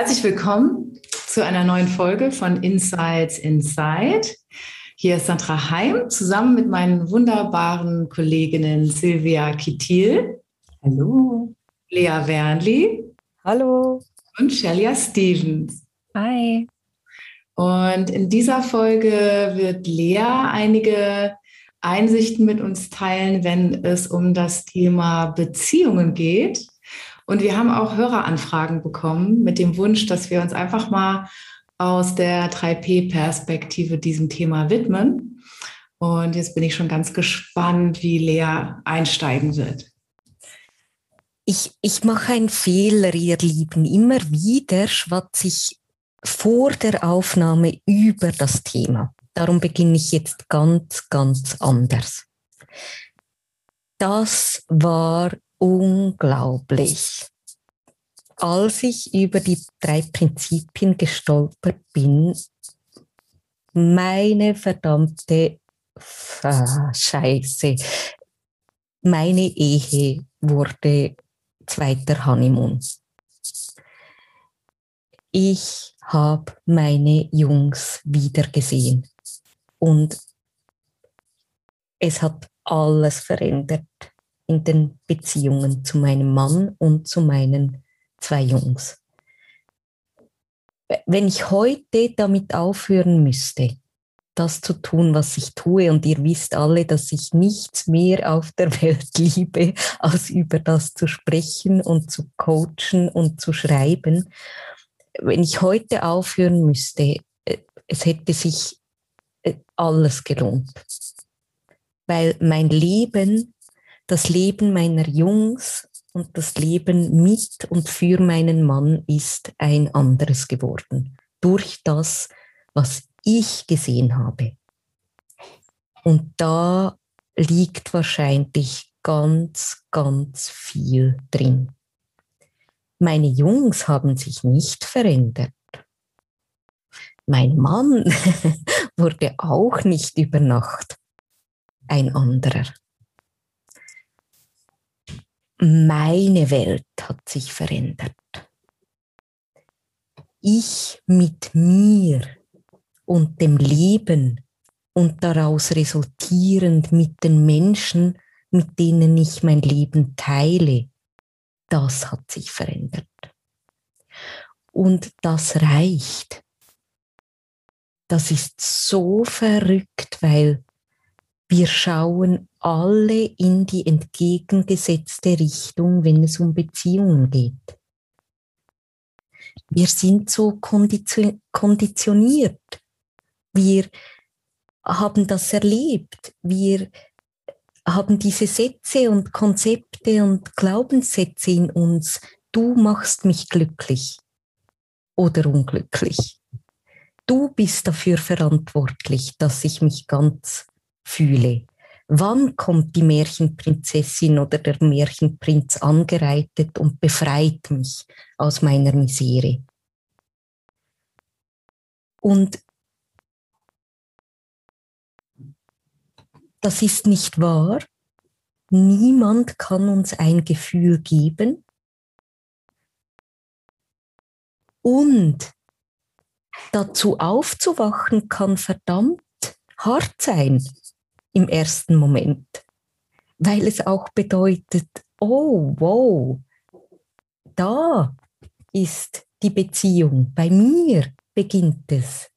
Herzlich willkommen zu einer neuen Folge von Insights Inside. Hier ist Sandra Heim zusammen mit meinen wunderbaren Kolleginnen Silvia Kittil. Hallo. Lea Wernli. Hallo. Und Shelia Stevens. Hi. Und in dieser Folge wird Lea einige Einsichten mit uns teilen, wenn es um das Thema Beziehungen geht. Und wir haben auch Höreranfragen bekommen mit dem Wunsch, dass wir uns einfach mal aus der 3P-Perspektive diesem Thema widmen. Und jetzt bin ich schon ganz gespannt, wie Lea einsteigen wird. Ich, ich mache einen Fehler, ihr Lieben. Immer wieder schwatze ich vor der Aufnahme über das Thema. Darum beginne ich jetzt ganz, ganz anders. Das war unglaublich. Als ich über die drei Prinzipien gestolpert bin, meine verdammte Scheiße, meine Ehe wurde zweiter Honeymoon. Ich habe meine Jungs wiedergesehen und es hat alles verändert in den Beziehungen zu meinem Mann und zu meinen zwei Jungs. Wenn ich heute damit aufhören müsste, das zu tun, was ich tue, und ihr wisst alle, dass ich nichts mehr auf der Welt liebe, als über das zu sprechen und zu coachen und zu schreiben. Wenn ich heute aufhören müsste, äh, es hätte sich äh, alles gelohnt. Weil mein Leben das Leben meiner Jungs und das Leben mit und für meinen Mann ist ein anderes geworden. Durch das, was ich gesehen habe. Und da liegt wahrscheinlich ganz, ganz viel drin. Meine Jungs haben sich nicht verändert. Mein Mann wurde auch nicht über Nacht ein anderer meine Welt hat sich verändert. Ich mit mir und dem Leben und daraus resultierend mit den Menschen, mit denen ich mein Leben teile, das hat sich verändert. Und das reicht. Das ist so verrückt, weil wir schauen alle in die entgegengesetzte Richtung, wenn es um Beziehungen geht. Wir sind so konditioniert. Wir haben das erlebt. Wir haben diese Sätze und Konzepte und Glaubenssätze in uns. Du machst mich glücklich oder unglücklich. Du bist dafür verantwortlich, dass ich mich ganz fühle. Wann kommt die Märchenprinzessin oder der Märchenprinz angereitet und befreit mich aus meiner Misere? Und das ist nicht wahr. Niemand kann uns ein Gefühl geben. Und dazu aufzuwachen kann verdammt hart sein im ersten Moment, weil es auch bedeutet, oh, wow, da ist die Beziehung, bei mir beginnt es.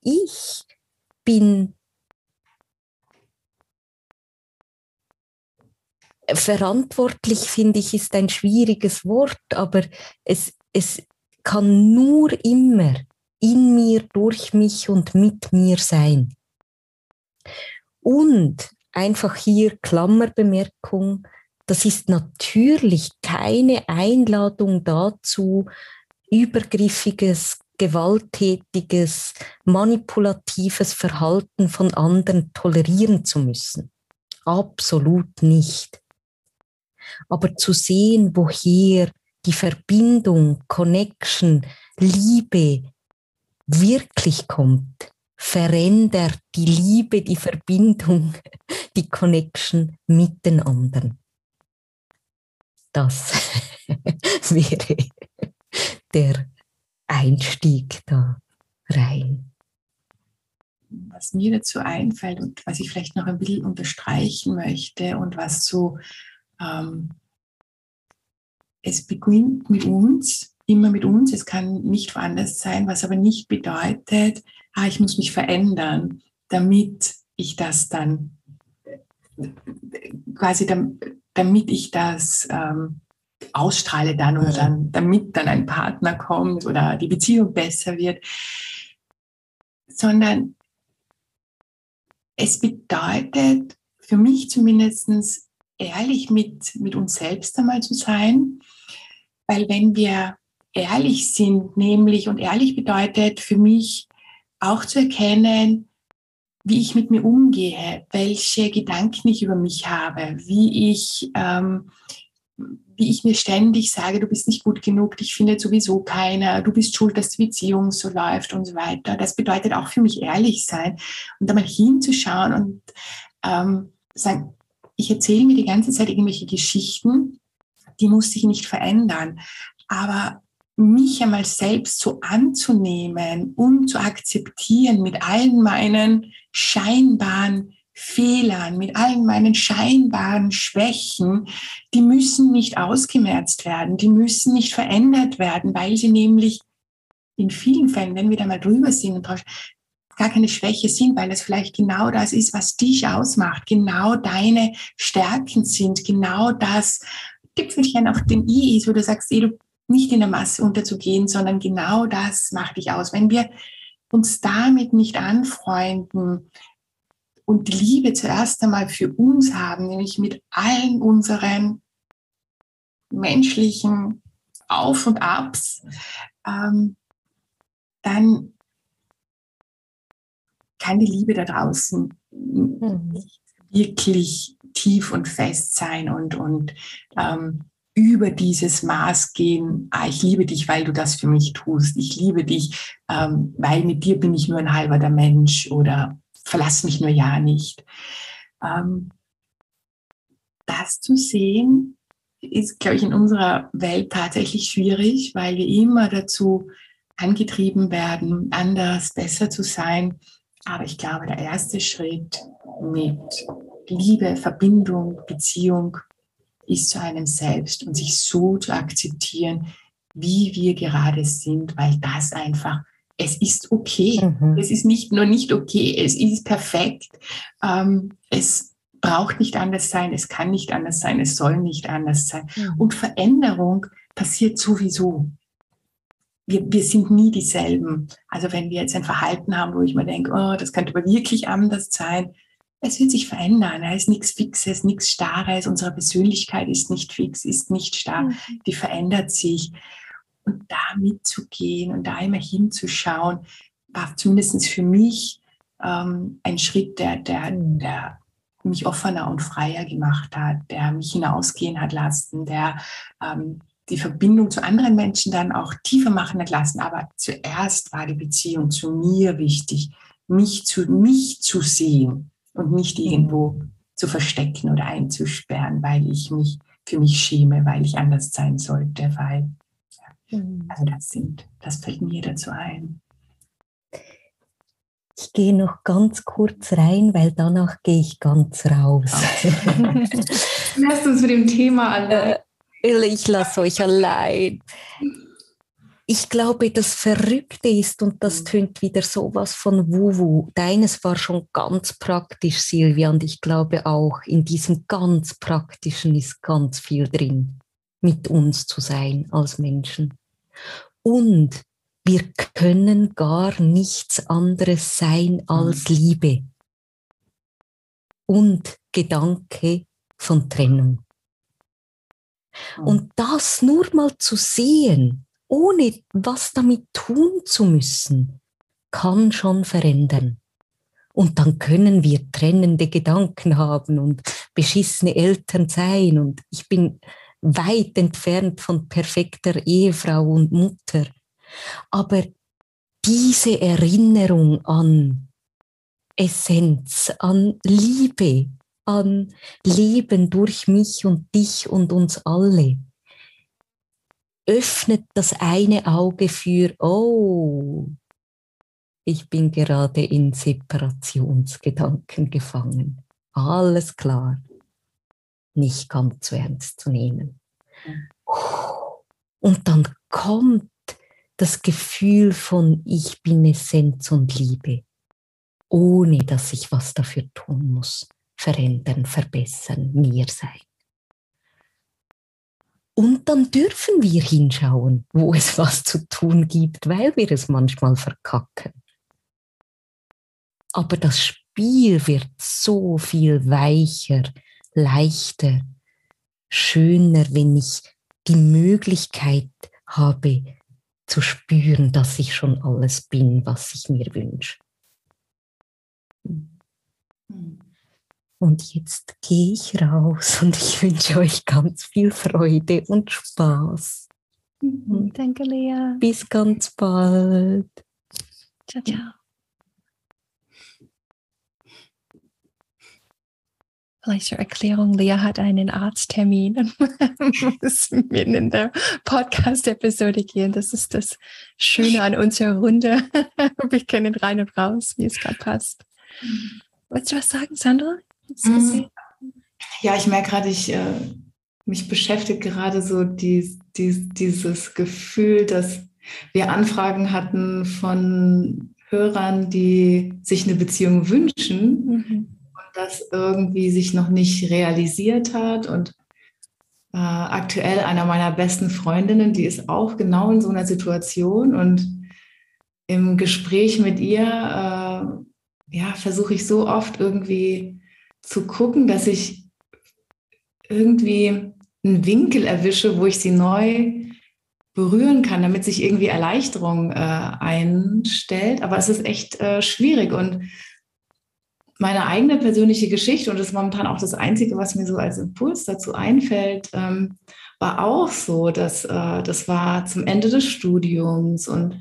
Ich bin verantwortlich, finde ich, ist ein schwieriges Wort, aber es, es kann nur immer in mir, durch mich und mit mir sein. Und einfach hier Klammerbemerkung, Das ist natürlich keine Einladung dazu, übergriffiges, gewalttätiges, manipulatives Verhalten von anderen tolerieren zu müssen. Absolut nicht. Aber zu sehen, woher die Verbindung, Connection, Liebe wirklich kommt, verändert die Liebe, die Verbindung, die Connection mit den anderen. Das wäre der Einstieg da rein. Was mir dazu einfällt und was ich vielleicht noch ein bisschen unterstreichen möchte und was so, ähm, es beginnt mit uns, immer mit uns, es kann nicht woanders sein, was aber nicht bedeutet, ah, ich muss mich verändern, damit ich das dann quasi damit ich das ähm, ausstrahle dann oder dann, damit dann ein Partner kommt oder die Beziehung besser wird, sondern es bedeutet für mich zumindest ehrlich mit, mit uns selbst einmal zu sein, weil wenn wir ehrlich sind, nämlich, und ehrlich bedeutet für mich auch zu erkennen, wie ich mit mir umgehe, welche Gedanken ich über mich habe, wie ich, ähm, wie ich mir ständig sage, du bist nicht gut genug, dich findet sowieso keiner, du bist schuld, dass die Beziehung so läuft und so weiter. Das bedeutet auch für mich ehrlich sein und da mal hinzuschauen und ähm, sagen, ich erzähle mir die ganze Zeit irgendwelche Geschichten, die muss sich nicht verändern. Aber mich einmal selbst so anzunehmen und zu akzeptieren mit allen meinen scheinbaren Fehlern, mit allen meinen scheinbaren Schwächen, die müssen nicht ausgemerzt werden, die müssen nicht verändert werden, weil sie nämlich in vielen Fällen, wenn wir da mal drüber sind und gar keine Schwäche sind, weil es vielleicht genau das ist, was dich ausmacht, genau deine Stärken sind, genau das Tüpfelchen auf dem I ist, wo du sagst, ey, du nicht in der Masse unterzugehen, sondern genau das macht dich aus. Wenn wir uns damit nicht anfreunden und die Liebe zuerst einmal für uns haben, nämlich mit allen unseren menschlichen Auf und Abs, ähm, dann kann die Liebe da draußen mhm. nicht wirklich tief und fest sein und, und ähm, über dieses Maß gehen, ah, ich liebe dich, weil du das für mich tust, ich liebe dich, ähm, weil mit dir bin ich nur ein halber der Mensch oder verlass mich nur ja nicht. Ähm, das zu sehen, ist, glaube ich, in unserer Welt tatsächlich schwierig, weil wir immer dazu angetrieben werden, anders, besser zu sein. Aber ich glaube, der erste Schritt mit Liebe, Verbindung, Beziehung ist zu einem selbst und sich so zu akzeptieren, wie wir gerade sind, weil das einfach, es ist okay. Mhm. Es ist nicht nur nicht okay, es ist perfekt. Ähm, es braucht nicht anders sein, es kann nicht anders sein, es soll nicht anders sein. Mhm. Und Veränderung passiert sowieso. Wir, wir sind nie dieselben. Also wenn wir jetzt ein Verhalten haben, wo ich mir denke, oh, das könnte aber wirklich anders sein, es wird sich verändern. Es ist nichts Fixes, nichts Starres. Unsere Persönlichkeit ist nicht fix, ist nicht starr. Mhm. Die verändert sich. Und da mitzugehen und da immer hinzuschauen, war zumindest für mich ähm, ein Schritt, der, der, der mich offener und freier gemacht hat, der mich hinausgehen hat lassen, der ähm, die Verbindung zu anderen Menschen dann auch tiefer machen hat lassen. Aber zuerst war die Beziehung zu mir wichtig, mich zu, mich zu sehen und nicht irgendwo zu verstecken oder einzusperren, weil ich mich für mich schäme, weil ich anders sein sollte, weil ja, mhm. also das sind, das fällt mir dazu ein. Ich gehe noch ganz kurz rein, weil danach gehe ich ganz raus. Lasst uns mit dem Thema allein. Äh, ich lasse euch allein ich glaube, das Verrückte ist, und das mhm. tönt wieder sowas von Wuwu, deines war schon ganz praktisch, Silvia, und ich glaube auch, in diesem ganz Praktischen ist ganz viel drin, mit uns zu sein als Menschen. Und wir können gar nichts anderes sein als mhm. Liebe und Gedanke von Trennung. Und das nur mal zu sehen, ohne was damit tun zu müssen, kann schon verändern. Und dann können wir trennende Gedanken haben und beschissene Eltern sein. Und ich bin weit entfernt von perfekter Ehefrau und Mutter. Aber diese Erinnerung an Essenz, an Liebe, an Leben durch mich und dich und uns alle, öffnet das eine Auge für, oh, ich bin gerade in Separationsgedanken gefangen. Alles klar. Nicht ganz so ernst zu nehmen. Und dann kommt das Gefühl von ich bin Essenz und Liebe, ohne dass ich was dafür tun muss. Verändern, verbessern, mir sein. Und dann dürfen wir hinschauen, wo es was zu tun gibt, weil wir es manchmal verkacken. Aber das Spiel wird so viel weicher, leichter, schöner, wenn ich die Möglichkeit habe zu spüren, dass ich schon alles bin, was ich mir wünsche. Und jetzt gehe ich raus und ich wünsche euch ganz viel Freude und Spaß. Danke, Lea. Bis ganz bald. Ciao, ciao. Vielleicht zur Erklärung, Lea hat einen Arzttermin und muss mitten in der Podcast-Episode gehen. Das ist das Schöne an unserer Runde. Wir können rein und raus, wie es gerade passt. Wolltest du was sagen, Sandra? Mhm. Ja, ich merke gerade, ich äh, mich beschäftigt gerade so die, die, dieses Gefühl, dass wir Anfragen hatten von Hörern, die sich eine Beziehung wünschen. Mhm das irgendwie sich noch nicht realisiert hat. Und äh, aktuell einer meiner besten Freundinnen, die ist auch genau in so einer Situation. Und im Gespräch mit ihr, äh, ja, versuche ich so oft irgendwie zu gucken, dass ich irgendwie einen Winkel erwische, wo ich sie neu berühren kann, damit sich irgendwie Erleichterung äh, einstellt. Aber es ist echt äh, schwierig und meine eigene persönliche Geschichte, und das ist momentan auch das Einzige, was mir so als Impuls dazu einfällt, ähm, war auch so, dass äh, das war zum Ende des Studiums und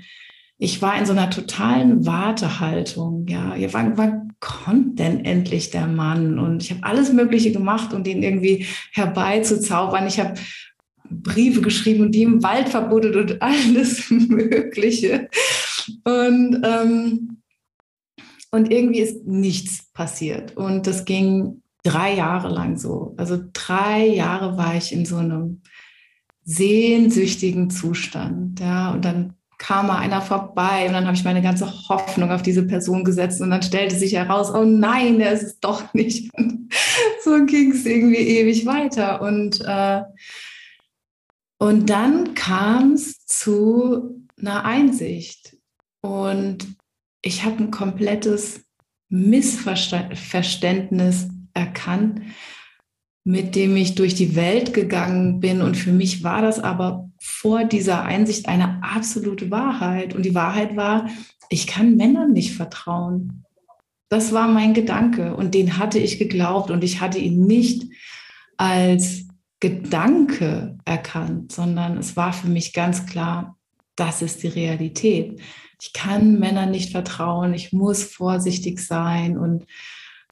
ich war in so einer totalen Wartehaltung. Ja, wann, wann kommt denn endlich der Mann? Und ich habe alles Mögliche gemacht, um den irgendwie herbeizuzaubern. Ich habe Briefe geschrieben und die im Wald verbuddelt und alles Mögliche. Und ähm, und irgendwie ist nichts passiert. Und das ging drei Jahre lang so. Also drei Jahre war ich in so einem sehnsüchtigen Zustand. Ja, und dann kam mal einer vorbei und dann habe ich meine ganze Hoffnung auf diese Person gesetzt und dann stellte sich heraus, oh nein, er ist es doch nicht. So ging es irgendwie ewig weiter. Und, äh, und dann kam es zu einer Einsicht. Und ich habe ein komplettes Missverständnis erkannt, mit dem ich durch die Welt gegangen bin. Und für mich war das aber vor dieser Einsicht eine absolute Wahrheit. Und die Wahrheit war, ich kann Männern nicht vertrauen. Das war mein Gedanke und den hatte ich geglaubt und ich hatte ihn nicht als Gedanke erkannt, sondern es war für mich ganz klar, das ist die Realität ich kann Männern nicht vertrauen, ich muss vorsichtig sein und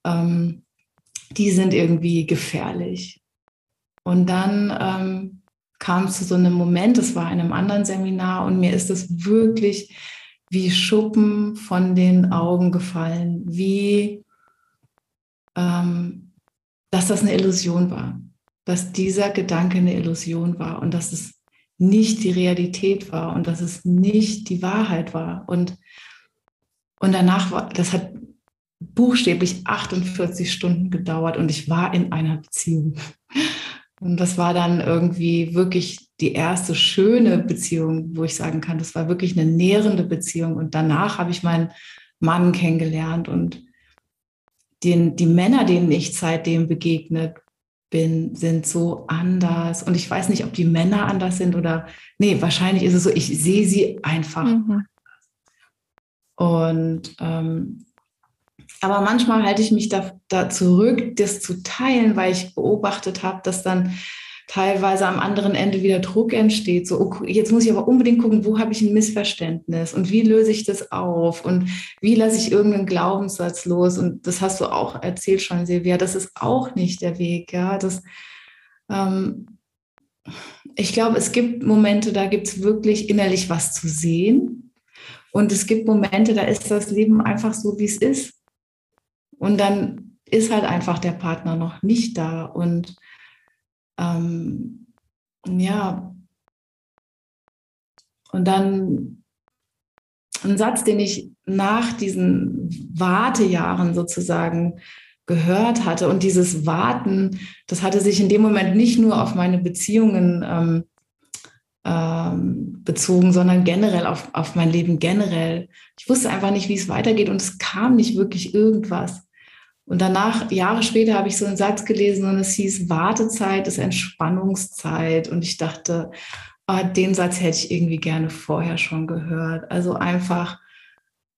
ähm, die sind irgendwie gefährlich. Und dann ähm, kam zu so einem Moment, das war in einem anderen Seminar und mir ist es wirklich wie Schuppen von den Augen gefallen, wie ähm, dass das eine Illusion war, dass dieser Gedanke eine Illusion war und dass es nicht die Realität war und dass es nicht die Wahrheit war. Und, und danach war, das hat buchstäblich 48 Stunden gedauert und ich war in einer Beziehung. Und das war dann irgendwie wirklich die erste schöne Beziehung, wo ich sagen kann, das war wirklich eine nährende Beziehung. Und danach habe ich meinen Mann kennengelernt und den, die Männer, denen ich seitdem begegnet bin, sind so anders. Und ich weiß nicht, ob die Männer anders sind oder, nee, wahrscheinlich ist es so, ich sehe sie einfach. Mhm. Und, ähm, aber manchmal halte ich mich da, da zurück, das zu teilen, weil ich beobachtet habe, dass dann teilweise am anderen Ende wieder Druck entsteht. So, okay, jetzt muss ich aber unbedingt gucken, wo habe ich ein Missverständnis und wie löse ich das auf und wie lasse ich irgendeinen Glaubenssatz los. Und das hast du auch erzählt schon, Silvia, das ist auch nicht der Weg. Ja, das, ähm, ich glaube, es gibt Momente, da gibt es wirklich innerlich was zu sehen. Und es gibt Momente, da ist das Leben einfach so, wie es ist. Und dann ist halt einfach der Partner noch nicht da. Und ähm, ja, und dann ein Satz, den ich nach diesen Wartejahren sozusagen gehört hatte. Und dieses Warten, das hatte sich in dem Moment nicht nur auf meine Beziehungen ähm, ähm, bezogen, sondern generell auf, auf mein Leben generell. Ich wusste einfach nicht, wie es weitergeht und es kam nicht wirklich irgendwas. Und danach, Jahre später, habe ich so einen Satz gelesen und es hieß, Wartezeit ist Entspannungszeit. Und ich dachte, oh, den Satz hätte ich irgendwie gerne vorher schon gehört. Also einfach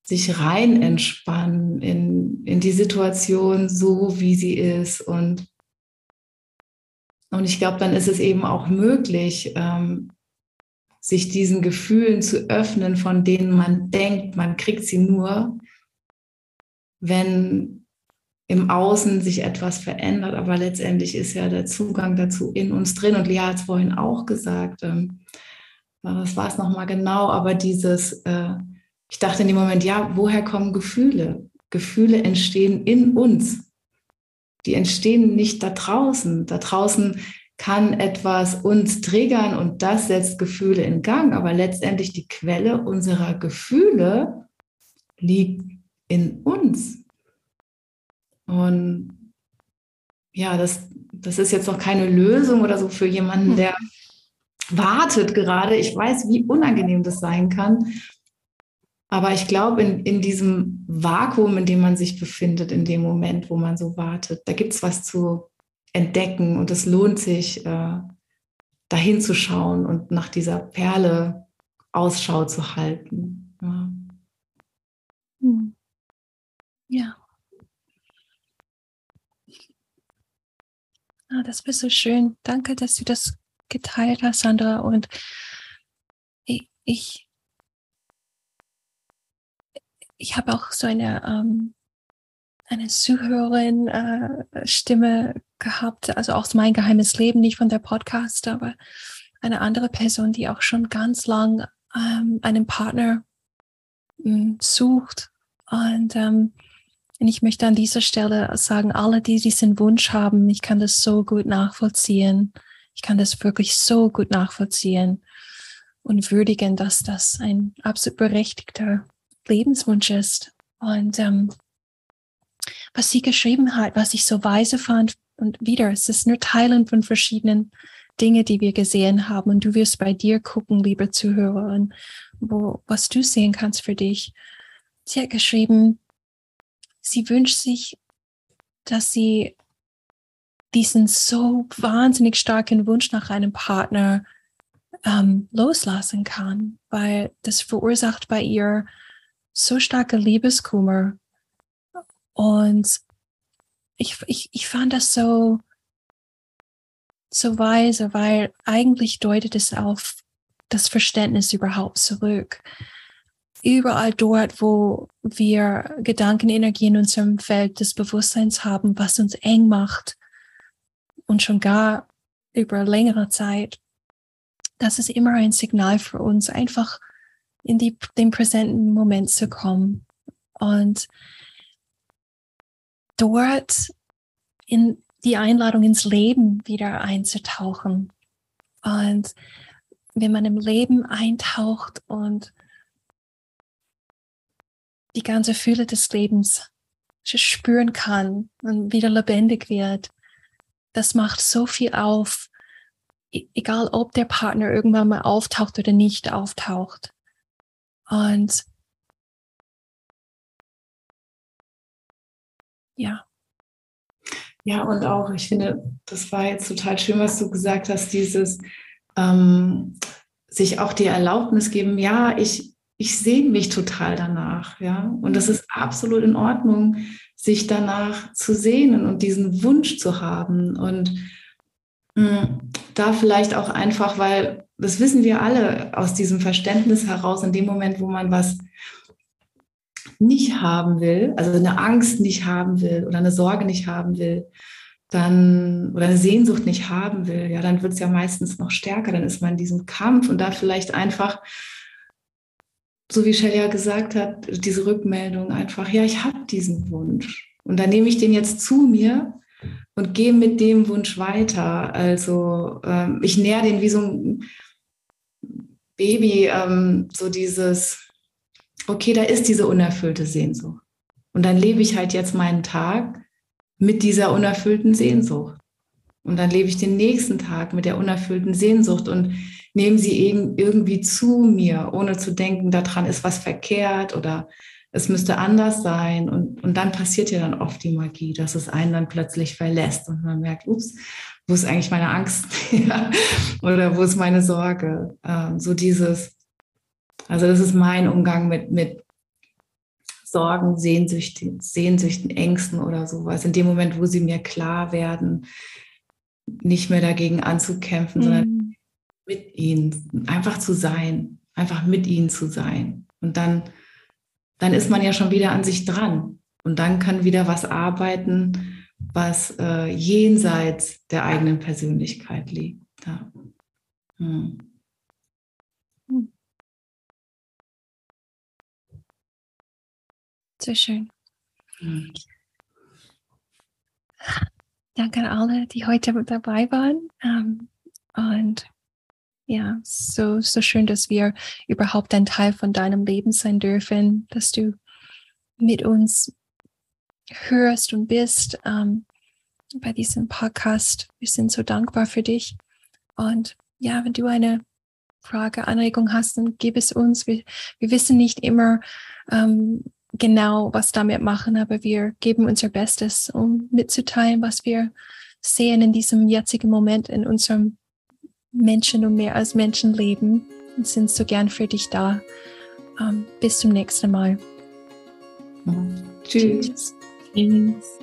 sich rein entspannen in, in die Situation so, wie sie ist. Und, und ich glaube, dann ist es eben auch möglich, ähm, sich diesen Gefühlen zu öffnen, von denen man denkt, man kriegt sie nur, wenn im Außen sich etwas verändert, aber letztendlich ist ja der Zugang dazu in uns drin. Und Lea hat es vorhin auch gesagt, ähm, was war es nochmal genau, aber dieses, äh, ich dachte in dem Moment, ja, woher kommen Gefühle? Gefühle entstehen in uns. Die entstehen nicht da draußen. Da draußen kann etwas uns triggern und das setzt Gefühle in Gang, aber letztendlich die Quelle unserer Gefühle liegt in uns. Und ja, das, das ist jetzt noch keine Lösung oder so für jemanden, hm. der wartet gerade. Ich weiß, wie unangenehm das sein kann. Aber ich glaube, in, in diesem Vakuum, in dem man sich befindet, in dem Moment, wo man so wartet, da gibt es was zu entdecken und es lohnt sich, äh, dahin zu schauen und nach dieser Perle Ausschau zu halten. Ja. Hm. ja. Ah, das war so schön. Danke, dass du das geteilt hast, Sandra. Und ich, ich, ich habe auch so eine, ähm, eine Zuhörerin äh, Stimme gehabt, also auch mein geheimes Leben, nicht von der Podcast, aber eine andere Person, die auch schon ganz lang ähm, einen Partner mh, hm, sucht. Und ähm, und ich möchte an dieser Stelle sagen, alle, die diesen Wunsch haben, ich kann das so gut nachvollziehen. Ich kann das wirklich so gut nachvollziehen und würdigen, dass das ein absolut berechtigter Lebenswunsch ist. Und ähm, was sie geschrieben hat, was ich so weise fand, und wieder, es ist nur Teilen von verschiedenen Dinge, die wir gesehen haben. Und du wirst bei dir gucken, liebe Zuhörerin, wo, was du sehen kannst für dich. Sie hat geschrieben, sie wünscht sich, dass sie diesen so wahnsinnig starken Wunsch nach einem Partner ähm, loslassen kann, weil das verursacht bei ihr so starke Liebeskummer. Und ich, ich, ich fand das so, so weise, weil eigentlich deutet es auf das Verständnis überhaupt zurück überall dort, wo wir Gedankenenergie in unserem Feld des Bewusstseins haben, was uns eng macht und schon gar über längere Zeit, das ist immer ein Signal für uns, einfach in die, den präsenten Moment zu kommen und dort in die Einladung ins Leben wieder einzutauchen. Und wenn man im Leben eintaucht und die ganze Fülle des Lebens spüren kann und wieder lebendig wird. Das macht so viel auf, e-, egal ob der Partner irgendwann mal auftaucht oder nicht auftaucht. Und ja. Ja, und auch, ich finde, das war jetzt total schön, was du gesagt hast, dieses ähm, sich auch die Erlaubnis geben, ja, ich, ich sehne mich total danach, ja. Und das ist absolut in Ordnung, sich danach zu sehnen und diesen Wunsch zu haben. Und mh, hm, da vielleicht auch einfach, weil das wissen wir alle aus diesem Verständnis heraus, in dem Moment, wo man was nicht haben will, also eine Angst nicht haben will oder eine Sorge nicht haben will, dann oder eine Sehnsucht nicht haben will, ja, dann wird es ja meistens noch stärker, dann ist man in diesem Kampf und da vielleicht einfach, so wie Shelia gesagt hat, diese Rückmeldung einfach, ja, ich habe diesen Wunsch und dann nehme ich den jetzt zu mir und gehe mit dem Wunsch weiter. Also ähm, ich näher den wie so ein Baby, ähm, so dieses, okay, da ist diese unerfüllte Sehnsucht. Und dann lebe ich halt jetzt meinen Tag mit dieser unerfüllten Sehnsucht. Und dann lebe ich den nächsten Tag mit der unerfüllten Sehnsucht und nehme sie irgendwie zu mir, ohne zu denken, daran ist was verkehrt oder es müsste anders sein. Und, und dann passiert ja dann oft die Magie, dass es einen dann plötzlich verlässt und man merkt, ups, wo ist eigentlich meine Angst? oder wo ist meine Sorge? Ähm, so dieses, also das ist mein Umgang mit, mit Sorgen, Sehnsüchten, Sehnsüchten, Ängsten oder sowas. In dem Moment, wo sie mir klar werden, nicht mehr dagegen anzukämpfen, mhm. sondern mit ihnen, einfach zu sein, einfach mit ihnen zu sein. Und dann, dann ist man ja schon wieder an sich dran. Und dann kann wieder was arbeiten, was äh, jenseits der eigenen Persönlichkeit liegt. Ja. Hm. Sehr schön. Mhm. Danke an alle, die heute dabei waren. Ähm, und ja, so, so schön, dass wir überhaupt ein Teil von deinem Leben sein dürfen, dass du mit uns hörst und bist ähm, bei diesem Podcast. Wir sind so dankbar für dich. Und ja, wenn du eine Frage, Anregung hast, dann gib es uns. Wir, wir wissen nicht immer, ähm, genau was damit machen, aber wir geben unser Bestes, um mitzuteilen, was wir sehen in diesem jetzigen Moment in unserem Menschen und mehr als Menschenleben und sind so gern für dich da. Um, ähm, bis zum nächsten Mal. Mhm. Tschüss. Tschüss.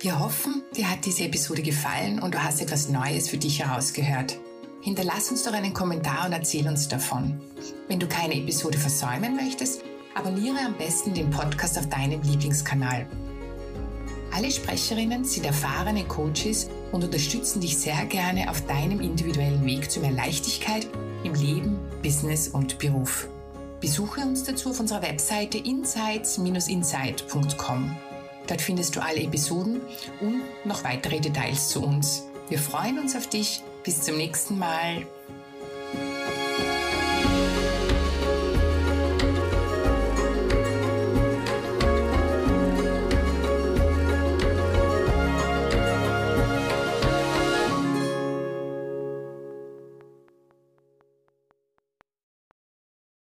Wir hoffen, dir hat diese Episode gefallen und du hast etwas Neues für dich herausgehört. Hinterlass uns doch einen Kommentar und erzähl uns davon. Wenn du keine Episode versäumen möchtest, abonniere am besten den Podcast auf deinem Lieblingskanal. Alle Sprecherinnen sind erfahrene Coaches und unterstützen dich sehr gerne auf deinem individuellen Weg zu mehr Leichtigkeit im Leben, Business und Beruf. Besuche uns dazu auf unserer Webseite insights-insight.com. Dort findest du alle Episoden und noch weitere Details zu uns. Wir freuen uns auf dich. Bis zum nächsten Mal.